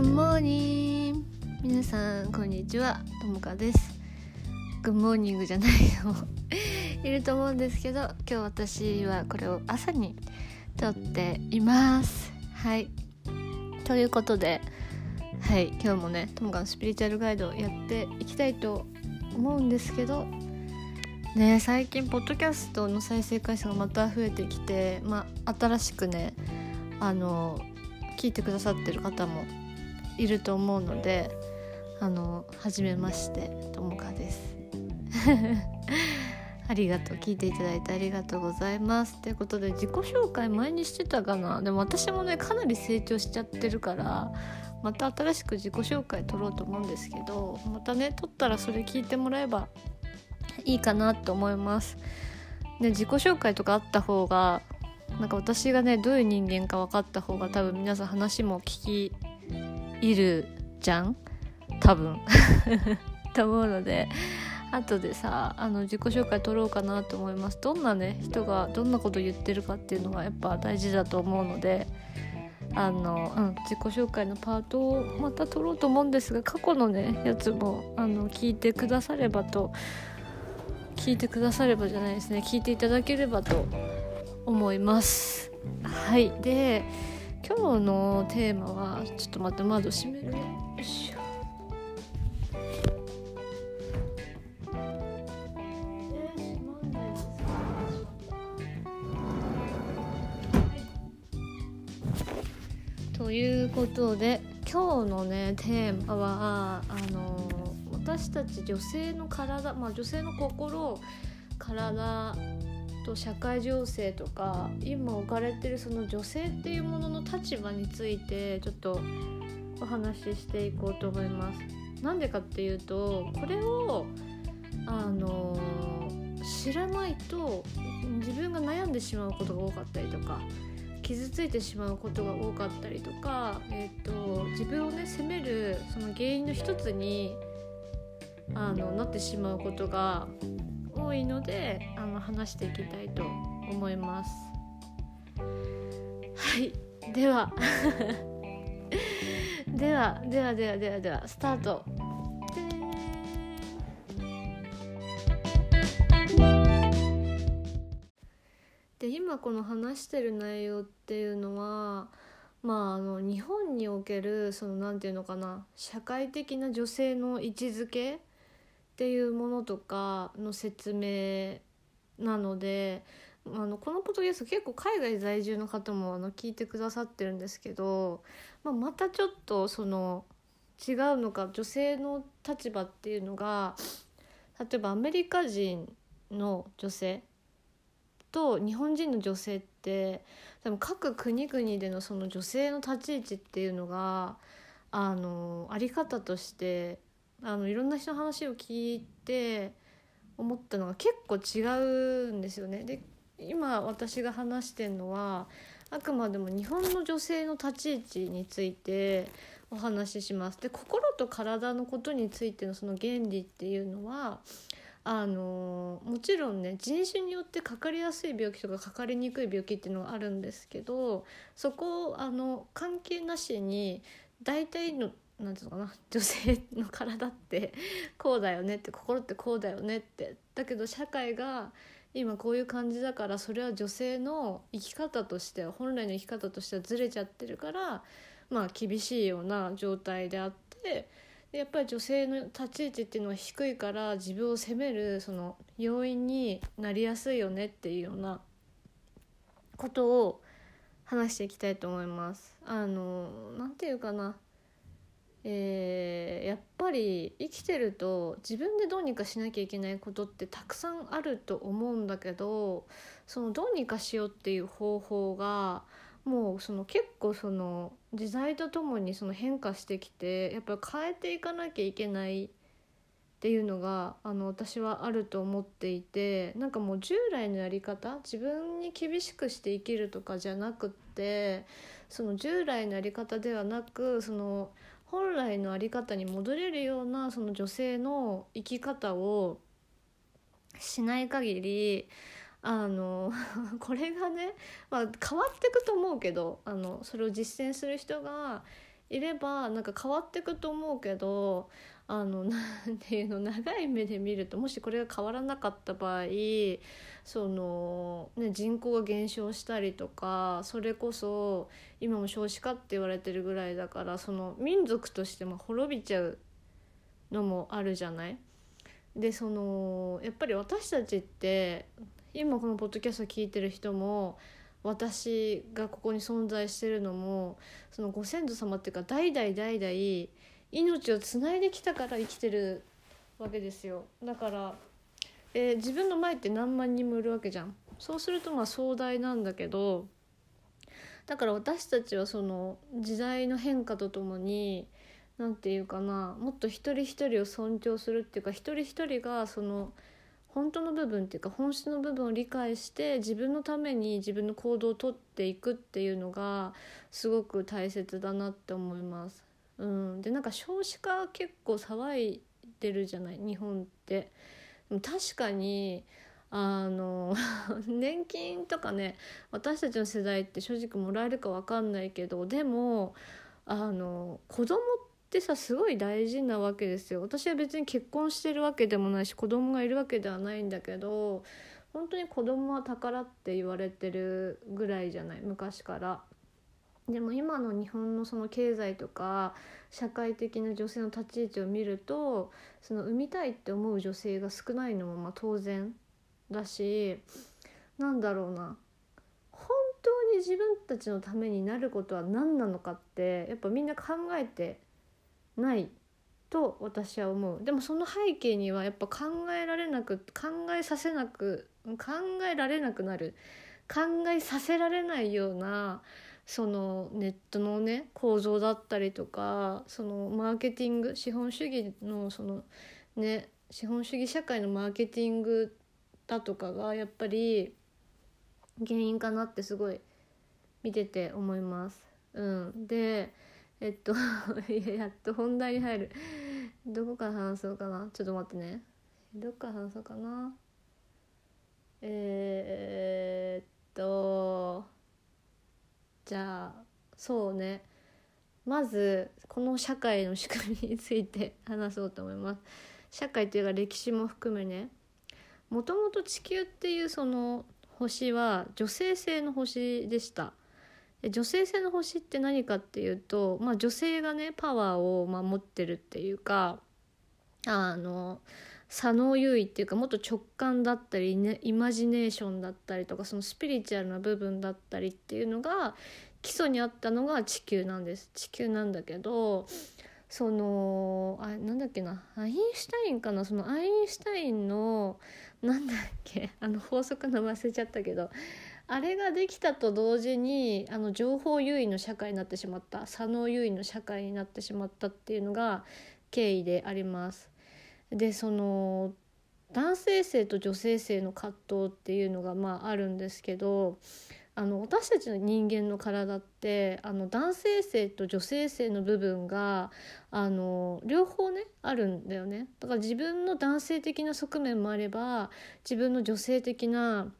Good morning. 皆さんこんにちは。ともかです。グッモーニングじゃないの いると思うんですけど今日私はこれを朝に撮っています。はい。ということではい。今日もねともかのスピリチュアルガイドをやっていきたいと思うんですけどね最近ポッドキャストの再生回数がまた増えてきてまあ新しくねあの聞いてくださってる方もいると思うのであの初めましてともかです。ありがとう。聞いていただいてありがとうございます。ということで自己紹介前にしてたかな。でも私もねかなり成長しちゃってるからまた新しく自己紹介取ろうと思うんですけどまたね取ったらそれ聞いてもらえばいいかなと思います。で自己紹介とかあった方がなんか私がねどういう人間か分かった方が多分皆さん話も聞き入るじゃん？多分。と思うので後でさあの自己紹介取ろうかなと思います。どんなね人がどんなこと言ってるかっていうのがやっぱ大事だと思うのであの、うん、自己紹介のパートをまた取ろうと思うんですが過去のねやつもあの聞いてくださればと聞いてくださればじゃないですね。聞いていただければと思います。はい。で今日のテーマはちょっと待って窓閉める？ねよいしょということで今日のねテーマはあの私たち女性の体まあ女性の心体と社会情勢とか今置かれてるその女性っていうものの立場についてちょっとお話ししていこうと思います。なんでかっていうとこれをあの知らないと自分が悩んでしまうことが多かったりとか傷ついてしまうことが多かったりとか、えーと、自分をね責めるその原因の一つにあのなってしまうことが多いのであの話していきたいと思います。はい。では。ではではではではではスタート。で今この話してる内容っていうのはまああの日本におけるその何て言うのかな。社会的な女性の位置づけっていうものとかの説明なのであのこのポッドキャスト結構海外在住の方もあの聞いてくださってるんですけど、まあ、またちょっとその違うのか女性の立場っていうのが例えばアメリカ人の女性と日本人の女性って多分各国々でのその女性の立ち位置っていうのがあのあり方としてあのいろんな人の話を聞いて思ったのが結構違うんですよね。で今私が話してるのはあくまでも日本の女性の立ち位置についてお話しします。で心と体のことについてのその原理っていうのはあのもちろんね人種によってかかりやすい病気とかかかりにくい病気っていうのがあるんですけどそこをあの関係なしに大体のなんていうのかな 女性の体ってこうだよねって心ってこうだよねってだけど社会が今こういう感じだからそれは女性の生き方としては本来の生き方としてはずれちゃってるからまあ厳しいような状態であってやっぱり女性の立ち位置っていうのは低いから自分を責めるその要因になりやすいよねっていうようなことを話していきたいと思います。あのなんていうかなえー、やっぱり生きてると自分でどうにかしなきゃいけないことってたくさんあると思うんだけどそのどうにかしようっていう方法がもうその結構その時代とともにその変化してきてやっぱり変えていかなきゃいけないっていうのがあの私はあると思っていてなんかもう従来のやり方自分に厳しくして生きるとかじゃなくってその従来のやり方ではなくその本来の在り方に戻れるようなその女性の生き方をしない限りあのこれがね、まあ、変わっていくと思うけどあのそれを実践する人がいればなんか変わってくと思うけどあの なんていうの長い目で見るともしこれが変わらなかった場合その、ね、人口が減少したりとかそれこそ今も少子化って言われてるぐらいだからその民族としても滅びちゃうのもあるじゃない？でそのやっぱり私たちって今このポッドキャスト聞いてる人も私がここに存在してるのもそのご先祖様っていうか代々代々命をつないできたから生きてるわけですよ。だから、えー、自分の前って何万人もいるわけじゃん。そうするとまあ壮大なんだけどだから私たちはその時代の変化とともに何て言うかなもっと一人一人を尊重するっていうか一人一人がその本当の部分っていうか本質の部分を理解して自分のために自分の行動をとっていくっていうのがすごく大切だなって思います。うん、でなんか少子化結構騒いでるじゃない？日本って。確かにあの 年金とかね私たちの世代って正直もらえるか分かんないけどでもあの子供ってさすごい大事なわけですよ。私は別に結婚してるわけでもないし子供がいるわけではないんだけど本当に子供は宝って言われてるぐらいじゃない？昔から。でも今の日本のその経済とか社会的な女性の立ち位置を見るとその産みたいって思う女性が少ないのもま当然だしなんだろうな。本当に自分たちのためになることは何なのかってやっぱみんな考えてないと私は思う。でもその背景にはやっぱ考えられなく考えさせなく考えられなくなる。考えさせられないようなそのネットのね構造だったりとかそのマーケティング資本主義のそのね資本主義社会のマーケティングだとかがやっぱり原因かなってすごい見てて思います。うん、でえっと やっと本題に入る。どこから話そうかな？ちょっと待ってね。どっから話そうかな？えー、っとじゃあそうね。まずこの社会の仕組みについて 話そうと思います。社会というか歴史も含めね。もともと地球っていうその星は女性性の星でした。女性性の星って何かっていうと、まあ、女性がねパワーをま持ってるっていうかあの左脳優位っていうかもっと直感だったり、ね、イマジネーションだったりとかそのスピリチュアルな部分だったりっていうのが基礎にあったのが地球なんです。地球なんだけどそのあなんだっけなアインシュタインかな？そのアインシュタインのなんだっけ？あの法則の忘れちゃったけどあれができたと同時にあの情報優位の社会になってしまった左脳優位の社会になってしまったっていうのが経緯であります。でその男性性と女性性の葛藤っていうのがまああるんですけどあの私たちの人間の体ってあの男性性と女性性の部分があの両方ねあるんだよねだから自分の男性的な側面もあれば自分の女性的な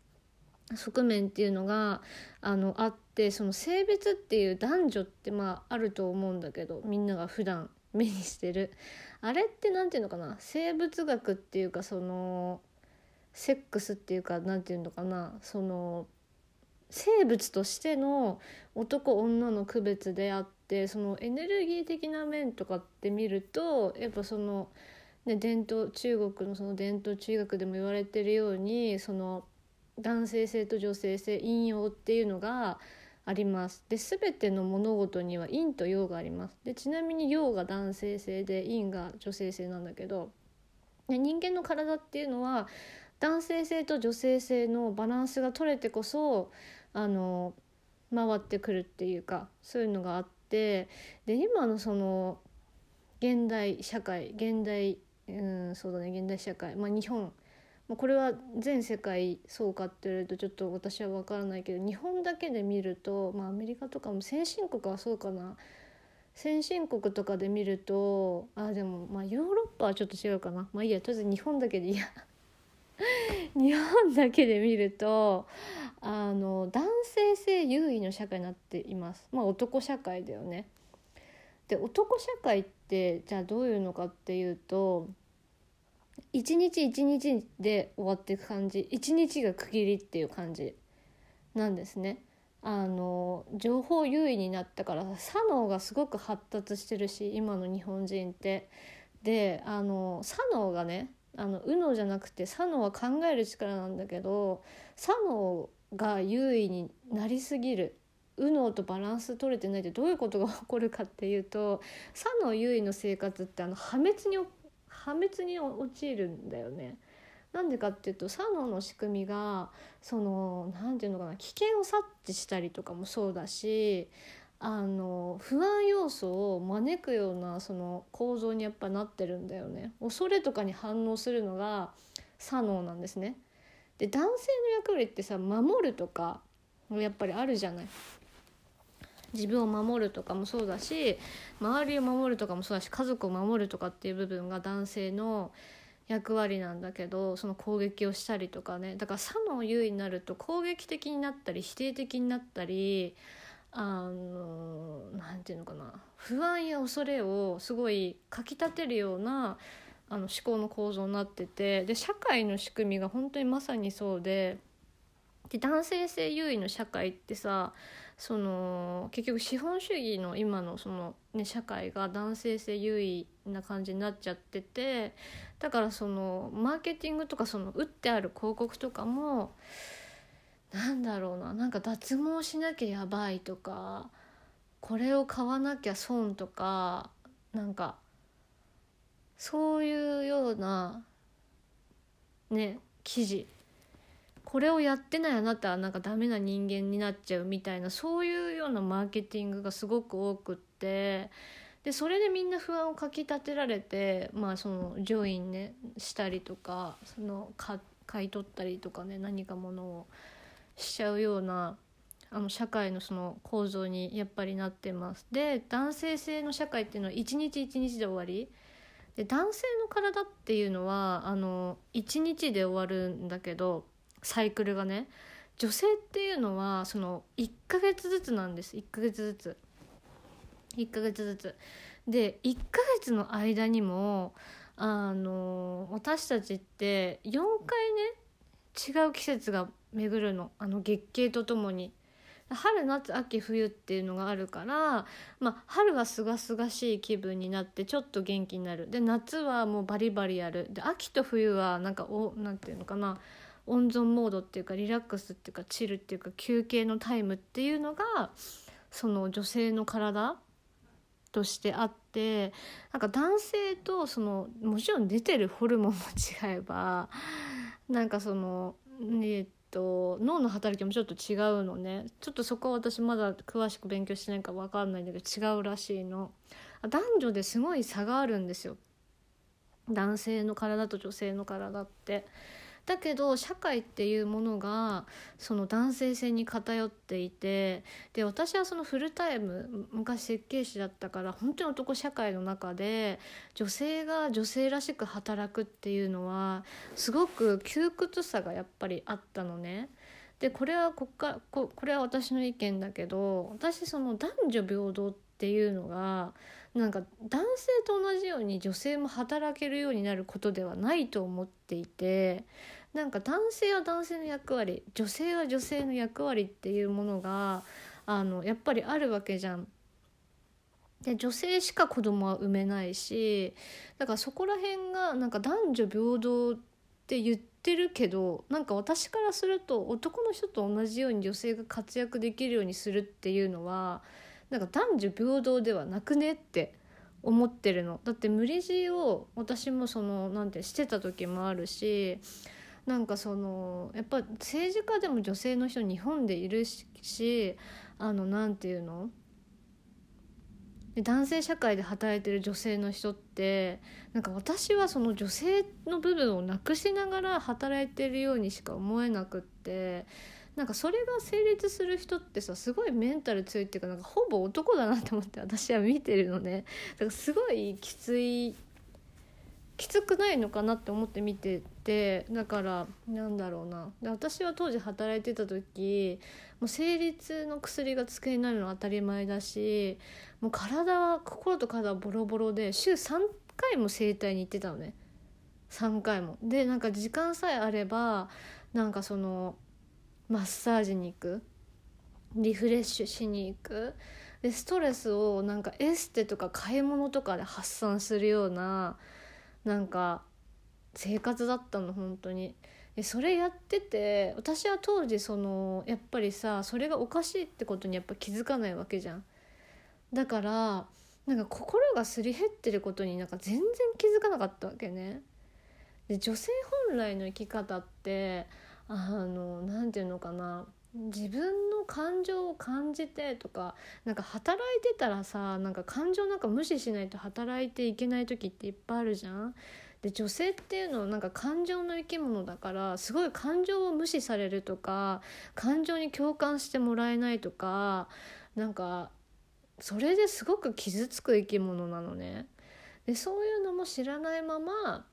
側面っていうのがあのあってその性別っていう男女ってまああると思うんだけどみんなが普段目にしてる。あれって何て言うのかな？生物学っていうかそのセックスっていうか何て言うのかな？その生物としての男女の区別であってそのエネルギー的な面とかって見るとやっぱその、ね、伝統中国のその伝統中学でも言われてるようにその男性性と女性性陰陽っていうのがあります。で全ての物事には陰と陽があります。でちなみに陽が男性性で陰が女性性なんだけどで人間の体っていうのは男性性と女性性のバランスが取れてこそあの回ってくるっていうかそういうのがあってで今のその現代社会現代うんそうだね現代社会まあ日本まあ、これは全世界そうかって言われるとちょっと私は分からないけど日本だけで見ると、まあ、アメリカとかも先進国はそうかな。先進国とかで見るとあでもまあヨーロッパはちょっと違うかな。まあいいやとりあえず日本だけでいや。日本だけで見るとあの男性性優位の社会になっています。まあ男社会だよね。で男社会ってじゃあどういうのかっていうと一日一日で終わっていく感じ一日が区切りっていう感じなんですね。あの情報優位になったから左脳がすごく発達してるし今の日本人って。であの左脳がねあの右脳じゃなくて左脳は考える力なんだけど左脳が優位になりすぎる右脳とバランス取れてないってどういうことが起こるかっていうと左脳優位の生活ってあの破滅に破滅に陥るんだよね。なんでかっていうと左脳の仕組みがその何て言うのかな危険を察知したりとかもそうだしあの不安要素を招くようなその構造にやっぱなってるんだよね。恐れとかに反応するのが左脳なんですね。で男性の役割ってさ守るとかやっぱりあるじゃない。自分を守るとかもそうだし周りを守るとかもそうだし家族を守るとかっていう部分が男性の役割なんだけどその攻撃をしたりとかね。だから左脳優位になると攻撃的になったり否定的になったりあの何て言うのかな。不安や恐れをすごいかきたてるようなあの思考の構造になっててで社会の仕組みが本当にまさにそうでで男性性優位の社会ってさその結局資本主義の今のその、ね、社会が男性性優位な感じになっちゃっててだからそのマーケティングとかその打ってある広告とかもなんだろうななんか脱毛しなきゃやばいとかこれを買わなきゃ損とかなんかそういうようなね記事。これをやってないあなたはなんかダメな人間になっちゃうみたいなそういうようなマーケティングがすごく多くってでそれでみんな不安をかきたてられてまあそのジョインねしたりとかその買い取ったりとかね何かものをしちゃうようなあの社会のその構造にやっぱりなってます。で男性性の社会っていうのは一日一日で終わりで男性の体っていうのはあの1日で終わるんだけどサイクルがね女性っていうのはその1ヶ月ずつなんです。1ヶ月ずつ。1ヶ月ずつ。で1ヶ月の間にもあの私たちって4回ね違う季節が巡るの。あの月経とともに。春夏秋冬っていうのがあるから、まあ、春はすがすがしい気分になってちょっと元気になる。で夏はもうバリバリやる。で秋と冬はなんかおなんていうのかな。温存モードっていうかリラックスっていうかチルっていうか休憩のタイムっていうのがその女性の体としてあってなんか男性とそのもちろん出てるホルモンも違えばなんかそのえっと脳の働きもちょっと違うのね。ちょっとそこは私まだ詳しく勉強してないから分かんないんだけど違うらしいの。男女ですごい差があるんですよ。男性の体と女性の体って。だけど社会っていうものがその男性性に偏っていてで私はそのフルタイム昔設計士だったから本当に男社会の中で女性が女性らしく働くっていうのはすごく窮屈さがやっぱりあったのね。でこれはこっかここれは私の意見だけど私その男女平等っていうのがなんか男性と同じように女性も働けるようになることではないと思っていてなんか男性は男性の役割女性は女性の役割っていうものがあのやっぱりあるわけじゃん。で女性しか子供は産めないしだからそこら辺がなんか男女平等って言ってるけどなんか私からすると男の人と同じように女性が活躍できるようにするっていうのはなんか男女平等ではなくねって思ってるの。だって無理強いを私もそのなんてしてた時もあるしなんかそのやっぱ政治家でも女性の人日本でいるしあのなんていうの？男性社会で働いてる女性の人ってなんか私はその女性の部分をなくしながら働いてるようにしか思えなくってなんかそれが成立する人ってさすごいメンタル強いっていうかなんかほぼ男だなって思って私は見てるのね。だからすごいきついきつくないのかなって思って見ててだからなんだろうな。で私は当時働いてた時もう生理痛の薬が机になるのは当たり前だしもう体は心と体はボロボロで週3回も整体に行ってたのね。3回も。でなんか時間さえあればなんかそのマッサージに行く。リフレッシュしに行く。でストレスをなんかエステとか買い物とかで発散するようななんか生活だったの本当に。でそれやってて私は当時そのやっぱりさそれがおかしいってことにやっぱ気づかないわけじゃん。だからなんか心がすり減ってることになんか全然気づかなかったわけね。で女性本来の生き方ってあの何て言うのかな自分の感情を感じてとかなんか働いてたらさなんか感情なんか無視しないと働いていけない時っていっぱいあるじゃん。で女性っていうのはなんか感情の生き物だからすごい感情を無視されるとか感情に共感してもらえないとかなんかそれですごく傷つく生き物なのね。でそういうのも知らないまま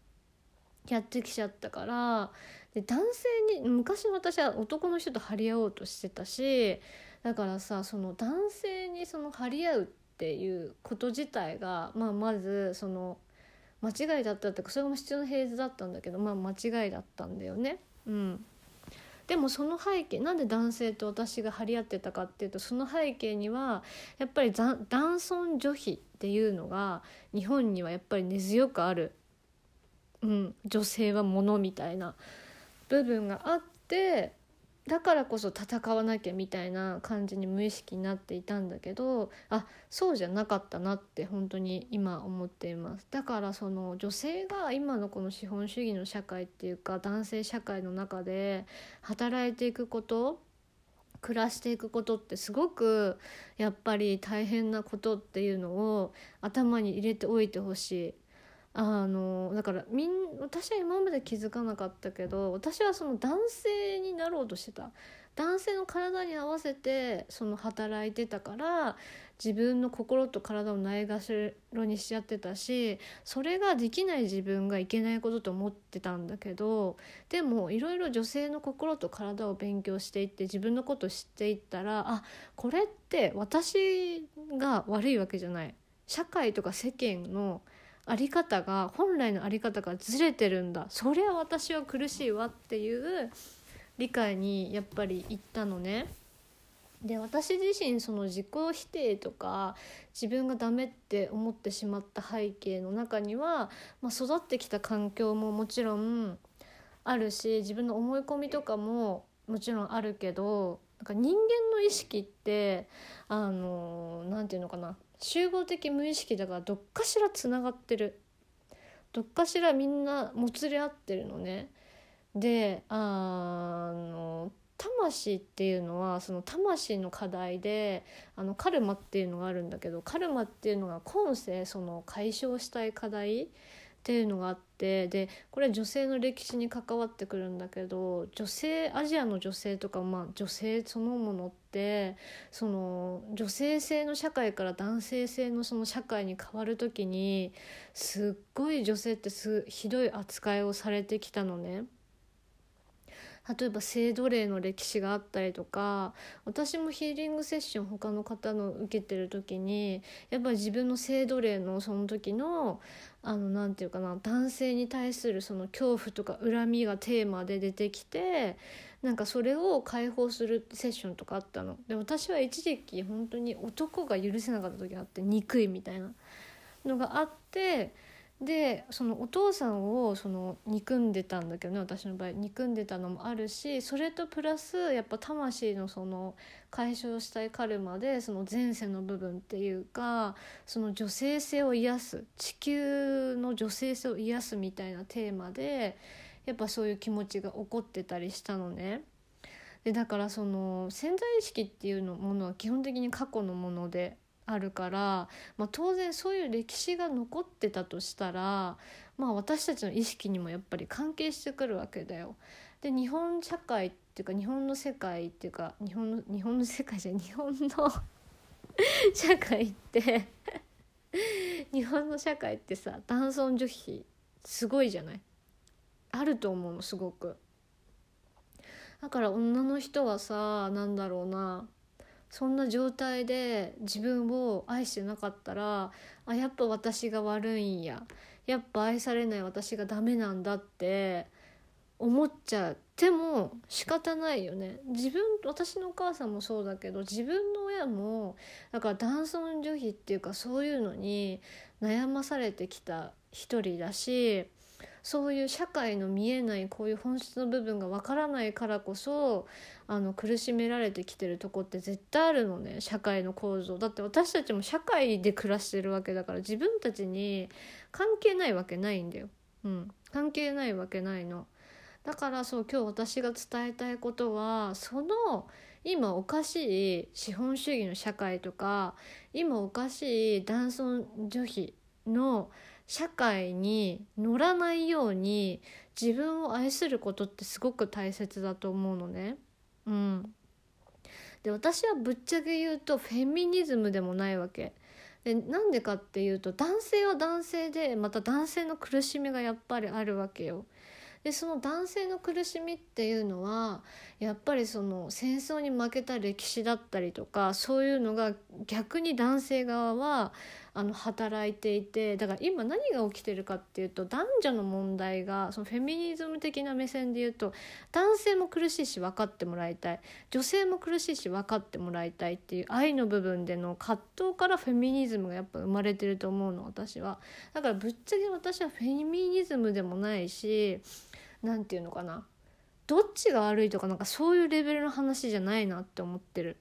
やってきちゃったからで男性に昔の私は男の人と張り合おうとしてたしだからさその男性にその張り合うっていうこと自体が、まあ、まずその間違いだったってかそれも必要なフェーズだったんだけどまあ間違いだったんだよね。うん、でもその背景なんで男性と私が張り合ってたかっていうとその背景にはやっぱり男尊女卑っていうのが日本にはやっぱり根強くある、うん、女性はものみたいな。部分があってだからこそ戦わなきゃみたいな感じに無意識になっていたんだけどあそうじゃなかったなって本当に今思っていますだからその女性が今のこの資本主義の社会っていうか男性社会の中で働いていくこと暮らしていくことってすごくやっぱり大変なことっていうのを頭に入れておいてほしい。あのだからみん私は今まで気づかなかったけど私はその男性になろうとしてた。男性の体に合わせてその働いてたから自分の心と体をないがしろにしちゃってたしそれができない自分がいけないことと思ってたんだけどでもいろいろ女性の心と体を勉強していって自分のこと知っていったらあこれって私が悪いわけじゃない。社会とか世間のあり方が本来のあり方がずれてるんだそりゃ私は苦しいわっていう理解にやっぱり行ったのね。で私自身その自己否定とか自分がダメって思ってしまった背景の中には、まあ、育ってきた環境ももちろんあるし自分の思い込みとかももちろんあるけどなんか人間の意識ってあの何て言うのかな集合的無意識だからどっかしらつながってるどっかしらみんなもつれ合ってるのね。であの魂っていうのはその魂の課題であのカルマっていうのがあるんだけどカルマっていうのが今世その解消したい課題っていうのがあってでこれ女性の歴史に関わってくるんだけど女性アジアの女性とか、まあ、女性そのものってその女性性の社会から男性性のその社会に変わる時にすっごい女性ってすひどい扱いをされてきたのね。例えば性奴隷の歴史があったりとか私もヒーリングセッション他の方の受けてる時にやっぱり自分の性奴隷のその時のあのなて言うかな男性に対するその恐怖とか恨みがテーマで出てきてなんかそれを解放するセッションとかあったの。で私は一時期本当に男が許せなかった時があって憎いみたいなのがあってでそのお父さんをその憎んでたんだけどね私の場合憎んでたのもあるしそれとプラスやっぱ魂のその解消したいカルマでその前世の部分っていうかその女性性を癒す地球の女性性を癒すみたいなテーマでやっぱそういう気持ちが起こってたりしたのね。でだからその潜在意識っていうのものは基本的に過去のものであるから、まあ、当然そういう歴史が残ってたとしたら、まあ、私たちの意識にもやっぱり関係してくるわけだよ。で日本社会っていうか日本の世界っていうか日本の日本の世界じゃ日本の社会って 日本の社会ってさ男尊女卑すごいじゃない？あると思うのすごくだから女の人はさなんだろうなそんな状態で自分を愛してなかったらあやっぱ私が悪いんや。やっぱ愛されない私がダメなんだって思っちゃっても仕方ないよね。自分私のお母さんもそうだけど自分の親もだから男尊女卑っていうかそういうのに悩まされてきた一人だしそういう社会の見えないこういう本質の部分がわからないからこそあの苦しめられてきてるとこって絶対あるのね社会の構造だって私たちも社会で暮らしてるわけだから自分たちに関係ないわけないんだよ。うん、関係ないわけないの。だからそう今日私が伝えたいことはその今おかしい資本主義の社会とか今おかしい男尊女卑の社会に乗らないように自分を愛することってすごく大切だと思うのね。うん、で私はぶっちゃけ言うとフェミニズムでもないわけ。でなんでかっていうと男性は男性でまた男性の苦しみがやっぱりあるわけよ。でその男性の苦しみっていうのはやっぱりその戦争に負けた歴史だったりとかそういうのが逆に男性側はあの働いていてだから今何が起きてるかっていうと男女の問題がそのフェミニズム的な目線で言うと男性も苦しいし分かってもらいたい女性も苦しいし分かってもらいたいっていう愛の部分での葛藤からフェミニズムがやっぱ生まれてると思うの私は。だからぶっちゃけ私はフェミニズムでもないし何て言うのかなどっちが悪いとかなんかそういうレベルの話じゃないなって思ってる。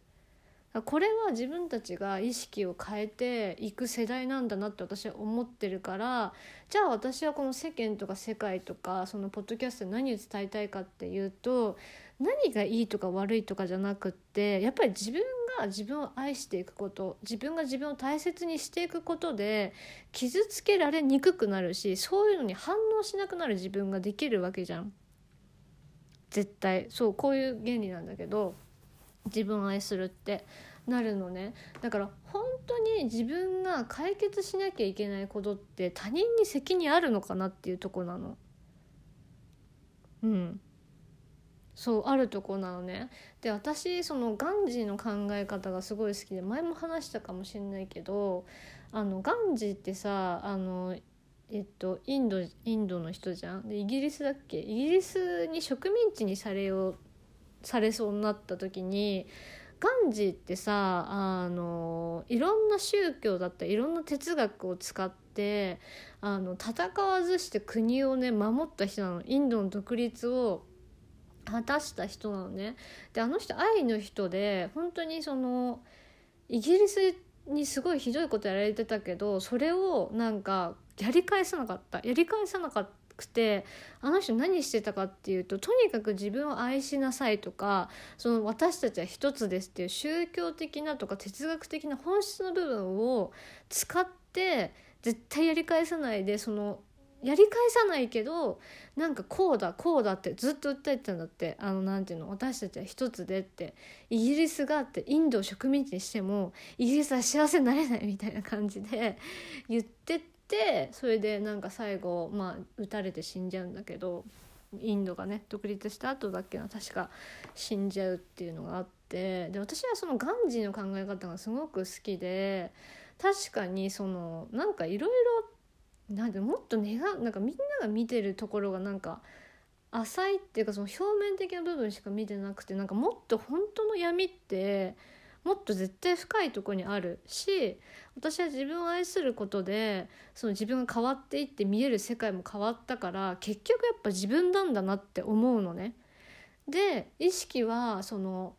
これは自分たちが意識を変えていく世代なんだなって私は思ってるからじゃあ私はこの世間とか世界とかそのポッドキャストで何を伝えたいかっていうと何がいいとか悪いとかじゃなくってやっぱり自分が自分を愛していくこと自分が自分を大切にしていくことで傷つけられにくくなるしそういうのに反応しなくなる自分ができるわけじゃん。絶対。そうこういう原理なんだけど。自分を愛するってなるのね。だから本当に自分が解決しなきゃいけないことって他人に責任あるのかなっていうとこなの。うん。そうあるとこなのね。で私そのガンジーの考え方がすごい好きで前も話したかもしれないけどあのガンジーってさあのえっとインドインドの人じゃん。でイギリスだっけ？イギリスに植民地にされようされそうになった時にガンジーってさあのいろんな宗教だったりいろんな哲学を使ってあの戦わずして国をね守った人なの。インドの独立を果たした人なのね。であの人愛の人で本当にそのイギリスにすごいひどいことやられてたけどそれをなんかやり返さなかった。やり返さなかくてあの人何してたかっていうととにかく自分を愛しなさいとかその私たちは一つですっていう宗教的なとか哲学的な本質の部分を使って絶対やり返さないでそのやり返さないけどなんかこうだこうだってずっと訴えてたんだってあのなんていうの私たちは一つでってイギリスがあってインドを植民地にしてもイギリスは幸せになれないみたいな感じで言っててそれでなんか最後まあ撃たれて死んじゃうんだけどインドがね独立した後だっけな確か死んじゃうっていうのがあってで私はそのガンジーの考え方がすごく好きで確かにそのなんかいろいろなんでもっと願なんかみんなが見てるところがなんか浅いっていうかその表面的な部分しか見てなくてなんかもっと本当の闇ってもっと絶対深いとこにあるし私は自分を愛することでその自分が変わっていって見える世界も変わったから結局やっぱ自分なんだなって思うのね。で意識はその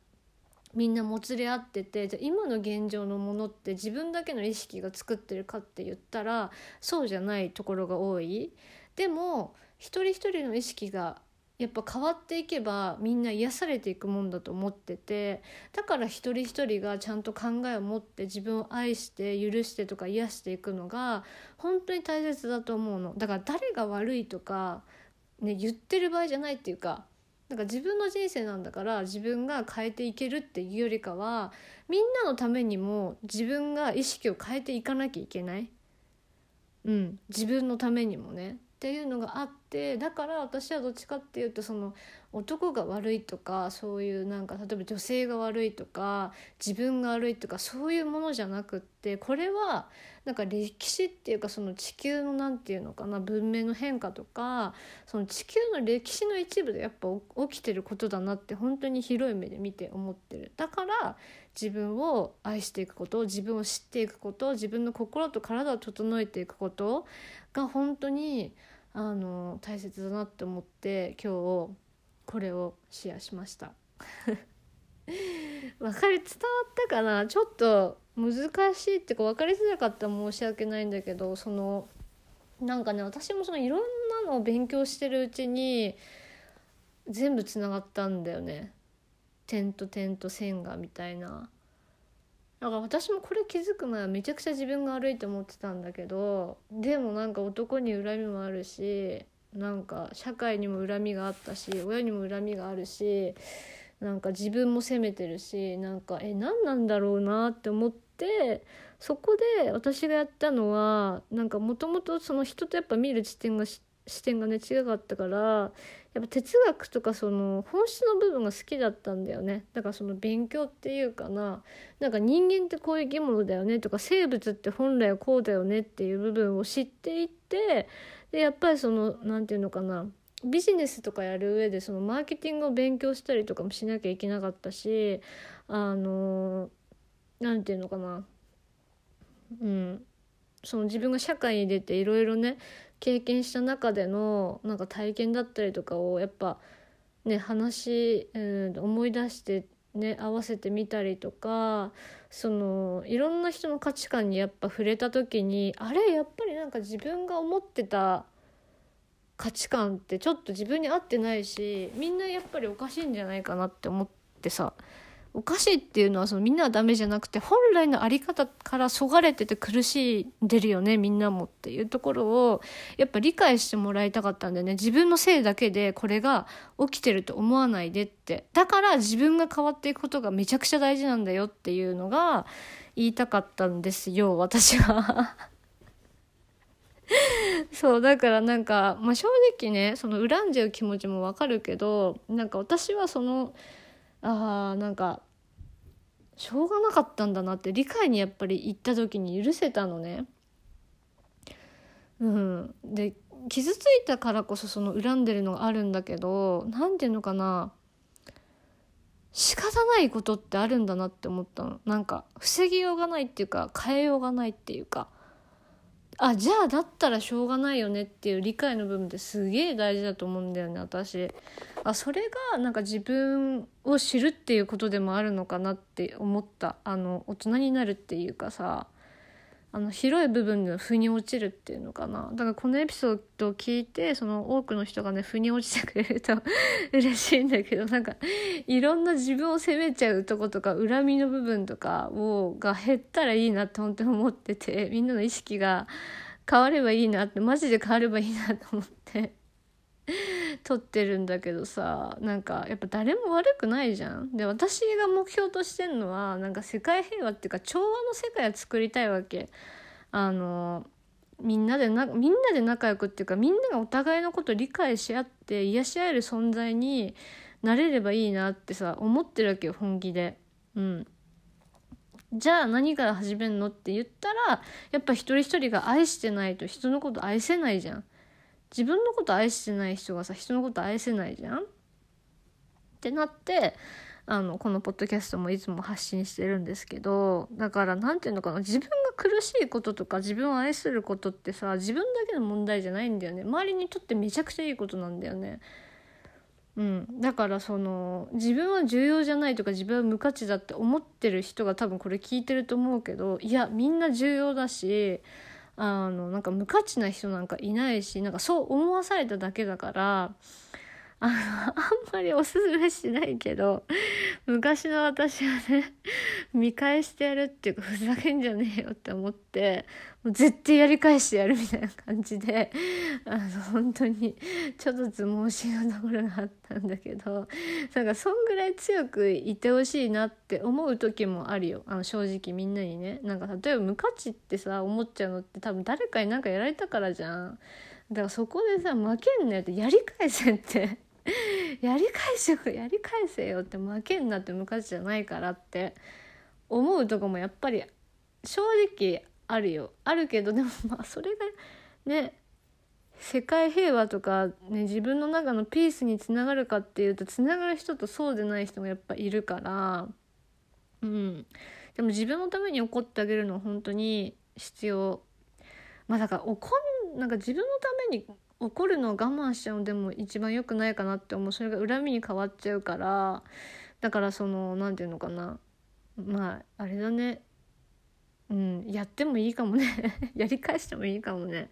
みんなもつれ合っててじゃ今の現状のものって自分だけの意識が作ってるかって言ったらそうじゃないところが多い。でも一人一人の意識がやっぱ変わっていけばみんな癒されていくもんだと思っててだから一人一人がちゃんと考えを持って自分を愛して許してとか癒していくのが本当に大切だと思うの。だから誰が悪いとか、ね、言ってる場合じゃないっていうかなんか自分の人生なんだから自分が変えていけるっていうよりかはみんなのためにも自分が意識を変えていかなきゃいけない、うん、自分のためにもね。っていうのがあってだから私はどっちかっていうとその男が悪いとかそういうなんか例えば女性が悪いとか自分が悪いとかそういうものじゃなくってこれはなんか歴史っていうかその地球の何て言うのかな文明の変化とかその地球の歴史の一部でやっぱ起きてることだなって本当に広い目で見て思ってる。だから自分を愛していくこと自分を知っていくこと自分の心と体を整えていくことが本当にあの大切だなって思って今日これをシェアしました。分かり伝わったかな？ちょっと難しいってか分かりづらかったら申し訳ないんだけどそのなんかね私もそのいろんなのを勉強してるうちに全部つながったんだよね。点と点と線がみたいな。だから私もこれ気づく前はめちゃくちゃ自分が悪いと思ってたんだけどでもなんか男に恨みもあるしなんか社会にも恨みがあったし親にも恨みがあるしなんか自分も責めてるしなんかえ何なんだろうなって思ってそこで私がやったのはなんかもともとその人とやっぱ見る視点が視点がね違かったからやっぱ哲学とかその本質の部分が好きだったんだよね。だからその勉強っていうかな。なんか人間ってこういう生き物だよね。とか生物って本来はこうだよねっていう部分を知っていってでやっぱりその何て言うのかな。ビジネスとかやる上でそのマーケティングを勉強したりとかもしなきゃいけなかったしあの何て言うのかな。うん。その自分が社会に出ていろいろね経験した中でのなんか体験だったりとかをやっぱね話、うん、思い出してね合わせてみたりとかそのいろんな人の価値観にやっぱ触れた時にあれやっぱりなんか自分が思ってた価値観ってちょっと自分に合ってないしみんなやっぱりおかしいんじゃないかなって思ってさ。おかしいっていうのはそのみんなはダメじゃなくて本来の在り方からそがれてて苦しんでるよねみんなもっていうところをやっぱ理解してもらいたかったんだよね自分のせいだけでこれが起きてると思わないでってだから自分が変わっていくことがめちゃくちゃ大事なんだよっていうのが言いたかったんですよ私は。そうだからなんか、まあ、正直ねその恨んじゃう気持ちもわかるけどなんか私はそのあなんかしょうがなかったんだなって理解にやっぱり行った時に許せたのね。うん、で傷ついたからこそその恨んでるのがあるんだけど何て言うのかな。仕方ないことってあるんだなって思ったの。なんか防ぎようがないっていうか変えようがないっていうか。あじゃあだったらしょうがないよねっていう理解の部分ってすげえ大事だと思うんだよね私。あそれがなんか自分を知るっていうことでもあるのかなって思った。あの大人になるっていうかさ。あの広い部分で腑に落ちるっていうのかな。だからこのエピソードを聞いてその多くの人がね腑に落ちてくれると 嬉しいんだけどなんかいろんな自分を責めちゃうとことか恨みの部分とかをが減ったらいいなって本当に思っててみんなの意識が変わればいいなってマジで変わればいいなと思って。撮ってるんだけどさなんかやっぱ誰も悪くないじゃん。で私が目標としてんのはなんか世界平和っていうか調和の世界を作りたいわけ。あのみんなでなみんなで仲良くっていうかみんながお互いのこと理解し合って癒し合える存在になれればいいなってさ思ってるわけよ本気で。うんじゃあ何から始めるのって言ったらやっぱ一人一人が愛してないと人のこと愛せないじゃん。自分のこと愛してない人がさ人のこと愛せないじゃん？ってなってあのこのポッドキャストもいつも発信してるんですけどだから何て言うのかな自分が苦しいこととか自分を愛することってさ自分だけの問題じゃないんだよね。周りにとってめちゃくちゃいいことなんだよね。うん、だからその自分は重要じゃないとか自分は無価値だって思ってる人が多分これ聞いてると思うけどいやみんな重要だしあのなんか無価値な人なんかいないしなんかそう思わされただけだからあのあんまりおすすめしないけど昔の私はね見返してやるっていうかふざけんじゃねえよって思ってもう絶対やり返してやるみたいな感じであの本当にちょっとずつ申しのところがあったんだけどなんかそんぐらい強くいてほしいなって思う時もあるよあの正直みんなにねなんか例えば無価値ってさ思っちゃうのって多分誰かに何かやられたからじゃん。だからそこでさ負けんなよってやり返せって やり返せよやり返せよって負けんなって昔じゃないからって思うとこもやっぱり正直あるよ。あるけどでも まあそれがね世界平和とか、ね、自分の中のピースにつながるかっていうとつながる人とそうでない人もやっぱいるから。うん。でも自分のために怒ってあげるのは本当に必要。まあだから怒んなんか自分のために怒るのを我慢しちゃうのでも一番良くないかなって思う。それが恨みに変わっちゃうからだからその何て言うのかな。まああれだね。うんやってもいいかもね。やり返してもいいかもね。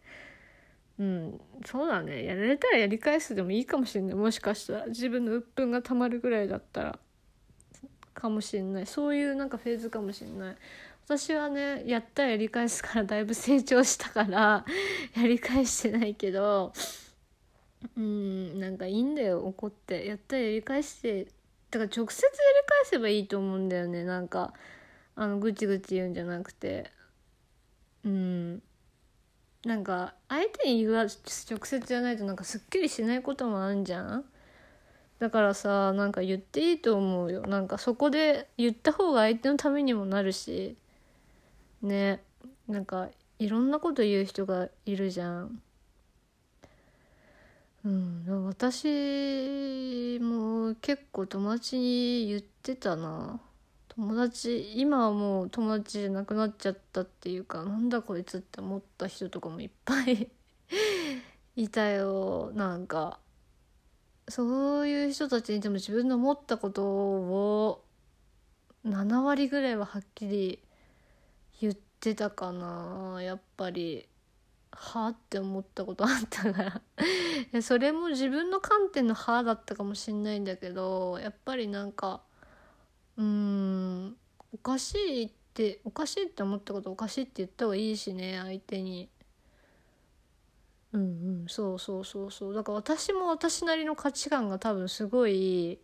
うんそうだね。やられたらやり返すでもいいかもしれない。もしかしたら自分の鬱憤がたまるぐらいだったらかもしれない。そういうなんかフェーズかもしれない。私はねやったやり返すからだいぶ成長したから やり返してないけどうんなんかいいんだよ怒って。やったやり返してだから直接やり返せばいいと思うんだよね。なんかあのぐちぐち言うんじゃなくて。うん。なんか相手に言わ直接じゃないとなんかすっきりしないこともあるじゃん。だからさなんか言っていいと思うよ。なんかそこで言った方が相手のためにもなるし。ねなんかいろんなこと言う人がいるじゃん。うん、私も結構友達に言ってたな友達今はもう友達じゃなくなっちゃったっていうかなんだこいつって思った人とかもいっぱい いたよなんかそういう人たちにでも自分の思ったことを7割ぐらいははっきりってたかなやっぱりはあって思ったことあったから それも自分の観点の「はあ」だったかもしんないんだけどやっぱりなんかうんおかしいっておかしいって思ったことおかしいって言った方がいいしね相手に。うんうんそうそうそうそうだから私も私なりの価値観が多分すごい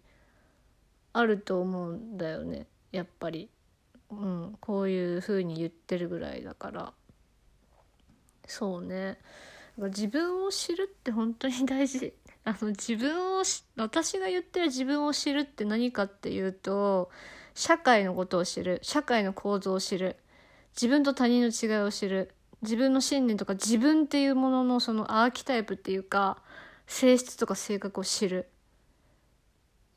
あると思うんだよねやっぱり。うん、こういう風に言ってるぐらいだから。そうね。自分を知るって本当に大事。あの自分を私が言ってる自分を知るって何かっていうと社会のことを知る。社会の構造を知る。自分と他人の違いを知る。自分の信念とか自分っていうもののそのアーキタイプっていうか性質とか性格を知る。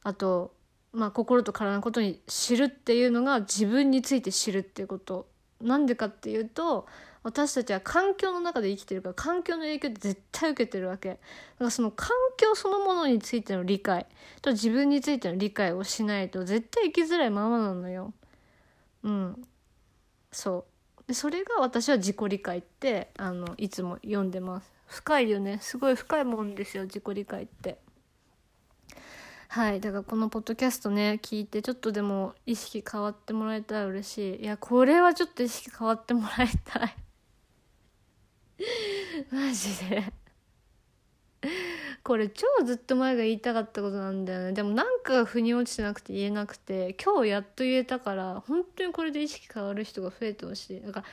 あとまあ、心と体のことに知るっていうのが自分について知るっていうこと。なんでかっていうと私たちは環境の中で生きてるから環境の影響って絶対受けてるわけ。だからその環境そのものについての理解。と自分についての理解をしないと絶対生きづらいままなのよ。うん。そう。でそれが私は自己理解ってあのいつも読んでます。深いよね。すごい深いもんですよ自己理解って。はいだからこのポッドキャストね聞いてちょっとでも意識変わってもらえたら嬉しい。いやこれはちょっと意識変わってもらいたい。マジで。これ超ずっと前が言いたかったことなんだよね。でもなんか腑に落ちてなくて言えなくて今日やっと言えたから本当にこれで意識変わる人が増えてほしい。だから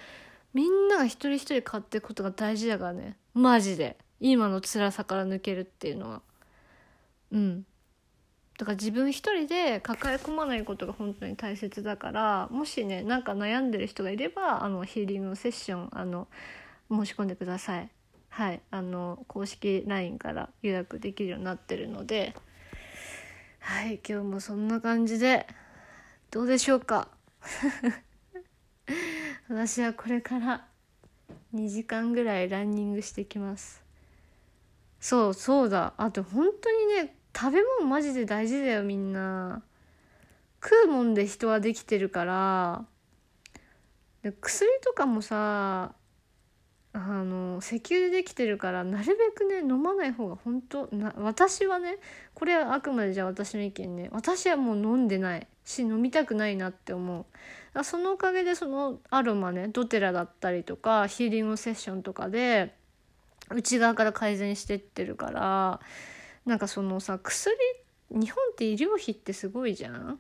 みんなが一人一人変わっていくことが大事だからね。マジで。今の辛さから抜けるっていうのは。うん。だから自分一人で抱え込まないことが本当に大切だからもしねなんか悩んでる人がいればあのヒーリングのセッションあの申し込んでください。はい。あの公式 LINE から予約できるようになってるので。はい。今日もそんな感じでどうでしょうか？私はこれから2時間ぐらいランニングしてきます。そうそうだ。あと本当にね食べ物マジで大事だよみんな。食うもんで人はできてるから。で薬とかもさあの石油でできてるからなるべくね飲まない方が本当な私はねこれはあくまでじゃあ私の意見ね。私はもう飲んでない。し飲みたくないなって思う。そのおかげでそのアロマねドテラだったりとかヒーリングセッションとかで内側から改善してってるから。なんかそのさ薬日本って医療費ってすごいじゃん？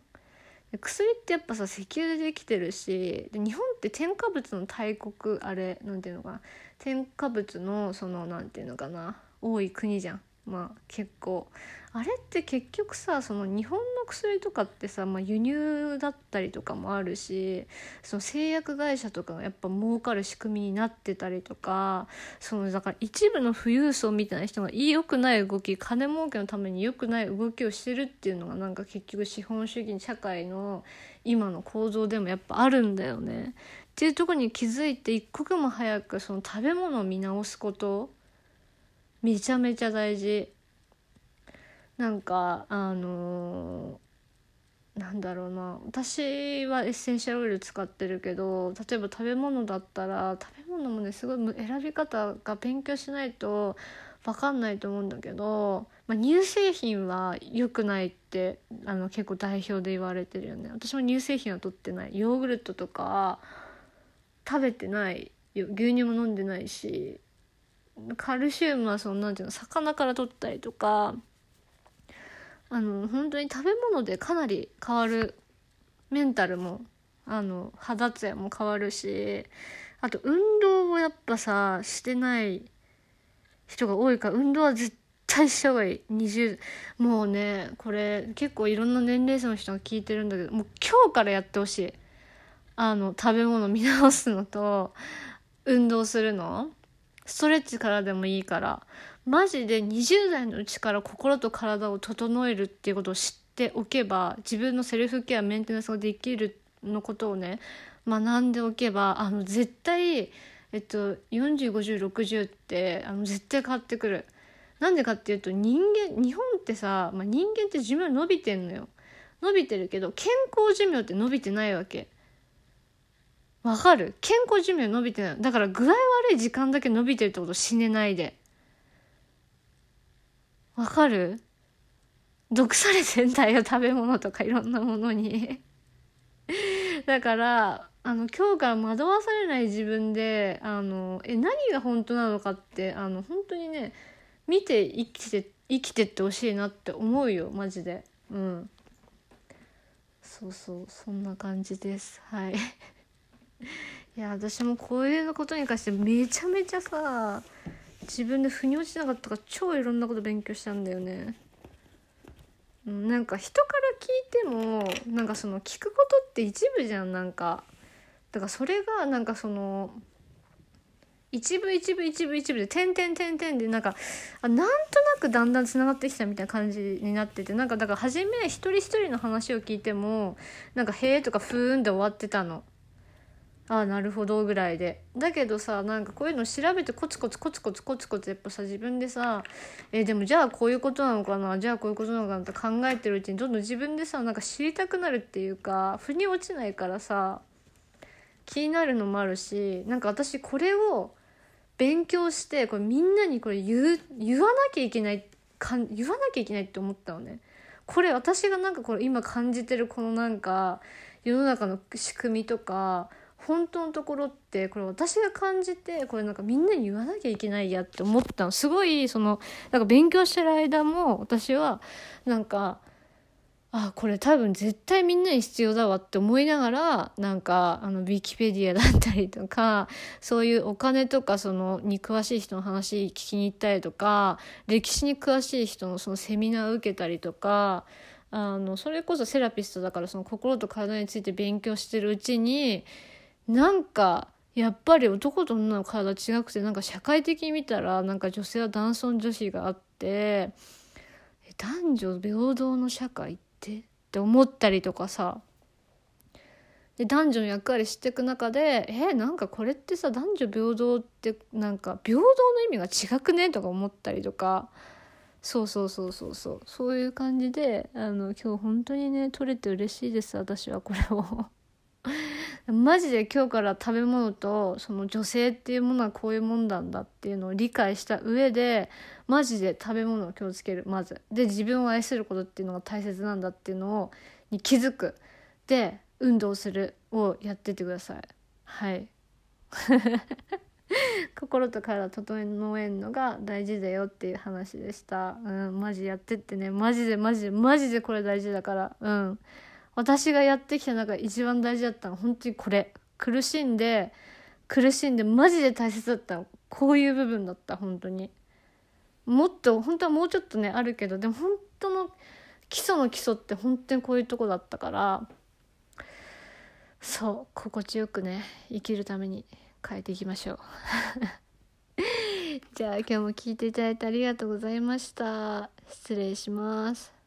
薬ってやっぱさ石油でできてるしで日本って添加物の大国あれなんていうのかな？添加物のそのなんていうのかな？多い国じゃん。まあ結構あれって結局さその日本の薬とかってさ、まあ、輸入だったりとかもあるしその製薬会社とかがやっぱ儲かる仕組みになってたりとかそのだから一部の富裕層みたいな人が良くない動き金儲けのために良くない動きをしてるっていうのがなんか結局資本主義社会の今の構造でもやっぱあるんだよね。っていうとこに気づいて一刻も早くその食べ物を見直すことめちゃめちゃ大事。なんかあのー、なんだろうな。私はエッセンシャルオイル使ってるけど例えば食べ物だったら食べ物もねすごい選び方が勉強しないと分かんないと思うんだけど、まあ、乳製品は良くないってあの結構代表で言われてるよね。私も乳製品は取ってない。ヨーグルトとか食べてない牛乳も飲んでないし。カルシウムはそのなんていうの魚から取ったりとかあの本当に食べ物でかなり変わるメンタルもあの肌ツヤも変わるしあと運動をやっぱさしてない人が多いから運動は絶対した方がいい。20もうねこれ結構いろんな年齢層の人が聞いてるんだけどもう今日からやってほしい。あの食べ物見直すのと運動するの。ストレッチからでもいいからマジで20代のうちから心と体を整えるっていうことを知っておけば自分のセルフケアメンテナンスができるのことをね学んでおけばあの絶対えっと405060ってあの絶対変わってくる。なんでかっていうと人間日本ってさ、まあ、人間って寿命伸びてんのよ。伸びてるけど健康寿命って伸びてないわけ。わかる？健康寿命伸びてない。だから具合悪い時間だけ伸びてるってこと死ねないで。わかる？毒されてんだよ食べ物とかいろんなものに。だからあの今日から惑わされない自分であのえ何が本当なのかってあの本当にね見て生きて生きてってほしいなって思うよマジで。うん。そうそうそんな感じです。はい。いや私もこういうことに関してめちゃめちゃさ自分で腑に落ちなかったから超いろんなこと勉強したんだよね。なんか人から聞いてもなんかその聞くことって一部じゃんなんかだからそれがなんかその一部一部一部一部で点々点々でなんかあなんとなくだんだんつながってきたみたいな感じになっててなんかだから初め一人一人の話を聞いてもなんか「へえ」とか「ふーん」で終わってたの。ああなるほどぐらいで。だけどさなんかこういうの調べてコツコツコツコツコツコツやっぱさ自分でさえー、でもじゃあこういうことなのかな？じゃあこういうことなのかな？って考えてるうちにどんどん自分でさなんか知りたくなるっていうか腑に落ちないからさ気になるのもあるしなんか私これを勉強してこれみんなにこれ言う言わなきゃいけないかん言わなきゃいけないって思ったのね。これ私がなんかこれ今感じてるこのなんか世の中の仕組みとか本当のところってこれ私が感じてこれなんかみんなに言わなきゃいけないやって思ったのすごいそのなんか勉強してる間も私はなんかあこれ多分絶対みんなに必要だわって思いながらなんかあのウィキペディアだったりとかそういうお金とかそのに詳しい人の話聞きに行ったりとか歴史に詳しい人のそのセミナーを受けたりとかあのそれこそセラピストだからその心と体について勉強してるうちになんかやっぱり男と女の体違くてなんか社会的に見たらなんか女性は男尊女子があって男女平等の社会って？って思ったりとかさ。で男女の役割していく中でえなんかこれってさ男女平等ってなんか平等の意味が違くね？とか思ったりとか。そうそうそうそうそう。そういう感じであの今日本当にね撮れて嬉しいです私はこれを。マジで今日から食べ物とその女性っていうものはこういうもんなんだっていうのを理解した上でマジで食べ物を気をつけるまず。で自分を愛することっていうのが大切なんだっていうのをに気づく。で運動するをやっててください。はい。心と体整えるのが大事だよっていう話でした。うん。マジやってってね。マジでマジでマジでこれ大事だから。うん。私がやってきた中で一番大事だったの本当にこれ。苦しんで苦しんでマジで大切だったの。こういう部分だった本当に。もっと本当はもうちょっとねあるけどでも本当の基礎の基礎って本当にこういうとこだったからそう心地よくね生きるために変えていきましょう。じゃあ今日も聞いていただいてありがとうございました。失礼します。